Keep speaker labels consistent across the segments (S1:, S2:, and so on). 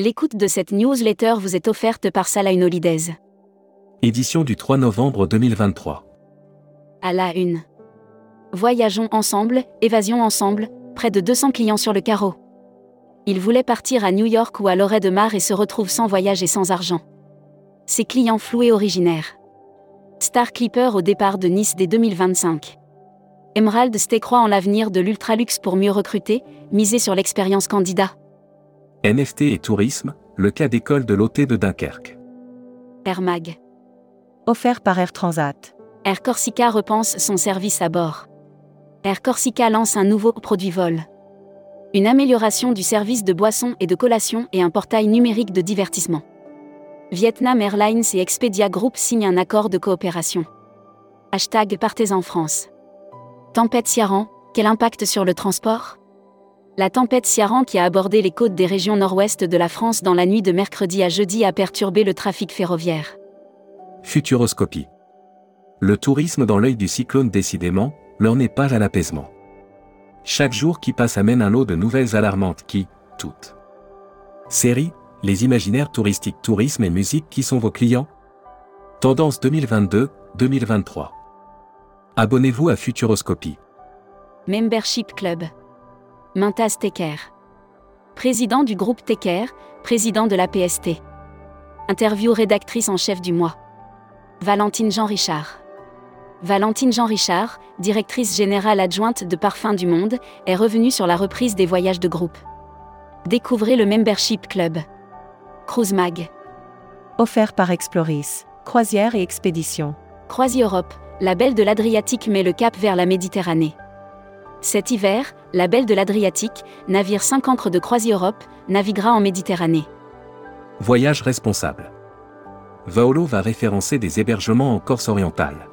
S1: L'écoute de cette newsletter vous est offerte par Salah Holidays.
S2: Édition du 3 novembre 2023.
S1: À la une. Voyageons ensemble, évasion ensemble, près de 200 clients sur le carreau. Il voulait partir à New York ou à Lorette de Mar et se retrouve sans voyage et sans argent. Ses clients flous et originaires. Star Clipper au départ de Nice dès 2025. Emerald Stay croit en l'avenir de l'ultraluxe pour mieux recruter, miser sur l'expérience candidat.
S2: NFT et tourisme, le cas d'école de l'OT de Dunkerque.
S1: Air Mag.
S3: Offert par Air Transat.
S1: Air Corsica repense son service à bord. Air Corsica lance un nouveau produit vol. Une amélioration du service de boissons et de collation et un portail numérique de divertissement. Vietnam Airlines et Expedia Group signent un accord de coopération. Hashtag Partez en France. Tempête Ciaran, quel impact sur le transport? La tempête Ciaran qui a abordé les côtes des régions nord-ouest de la France dans la nuit de mercredi à jeudi a perturbé le trafic ferroviaire.
S2: Futuroscopie. Le tourisme dans l'œil du cyclone décidément, l'heure n'est pas à l'apaisement. Chaque jour qui passe amène un lot de nouvelles alarmantes qui, toutes. Série, les imaginaires touristiques tourisme et musique qui sont vos clients Tendance 2022-2023. Abonnez-vous à Futuroscopie.
S1: Membership Club. Mintas Tecker. Président du groupe Tecker, président de la PST. Interview rédactrice en chef du mois. Valentine Jean Richard. Valentine Jean Richard, directrice générale adjointe de Parfums du Monde, est revenue sur la reprise des voyages de groupe. Découvrez le Membership Club. Cruise Mag.
S3: Offert par Exploris. Croisière et expédition.
S1: Croisi Europe, la belle de l'Adriatique met le cap vers la Méditerranée. Cet hiver, la Belle de l'Adriatique, navire 5 ancres de Croisi-Europe, naviguera en Méditerranée.
S2: Voyage responsable. Vaolo va référencer des hébergements en Corse orientale.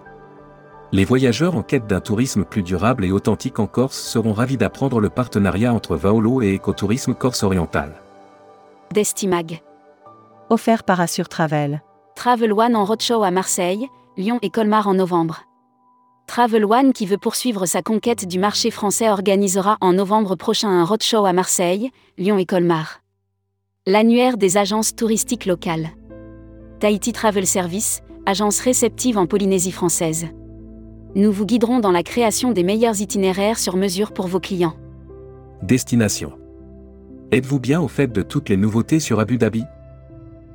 S2: Les voyageurs en quête d'un tourisme plus durable et authentique en Corse seront ravis d'apprendre le partenariat entre Vaolo et Écotourisme Corse orientale.
S1: Destimag.
S3: Offert par Assure Travel.
S1: Travel One en roadshow à Marseille, Lyon et Colmar en novembre. Travel One qui veut poursuivre sa conquête du marché français organisera en novembre prochain un roadshow à Marseille, Lyon et Colmar. L'annuaire des agences touristiques locales. Tahiti Travel Service, agence réceptive en Polynésie française. Nous vous guiderons dans la création des meilleurs itinéraires sur mesure pour vos clients.
S2: Destination. Êtes-vous bien au fait de toutes les nouveautés sur Abu Dhabi?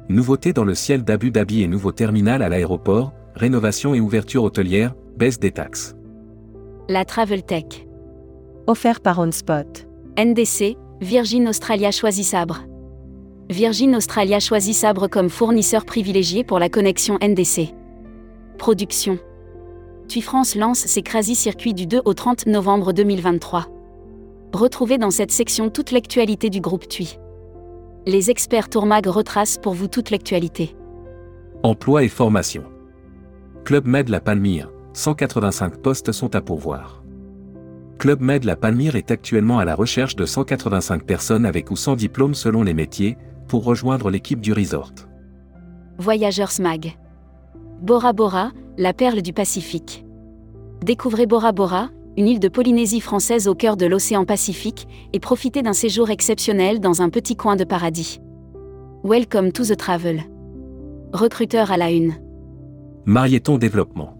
S2: Nouveautés dans le ciel d'Abu Dhabi et nouveau terminal à l'aéroport, rénovation et ouverture hôtelière, baisse des taxes.
S1: La Travel Tech.
S3: Offert par OnSpot.
S1: NDC, Virgin Australia choisit Sabre. Virgin Australia choisit Sabre comme fournisseur privilégié pour la connexion NDC. Production. TUI France lance ses Crazy Circuits du 2 au 30 novembre 2023. Retrouvez dans cette section toute l'actualité du groupe TUI. Les experts Tourmag retracent pour vous toute l'actualité.
S2: Emploi et formation. Club Med La Palmyre, 185 postes sont à pourvoir. Club Med La Palmyre est actuellement à la recherche de 185 personnes avec ou sans diplôme selon les métiers, pour rejoindre l'équipe du resort.
S1: Voyageurs Smag. Bora Bora, la perle du Pacifique. Découvrez Bora Bora, une île de Polynésie française au cœur de l'océan Pacifique, et profitez d'un séjour exceptionnel dans un petit coin de paradis. Welcome to the travel. Recruteur à la une.
S2: Marieton Développement.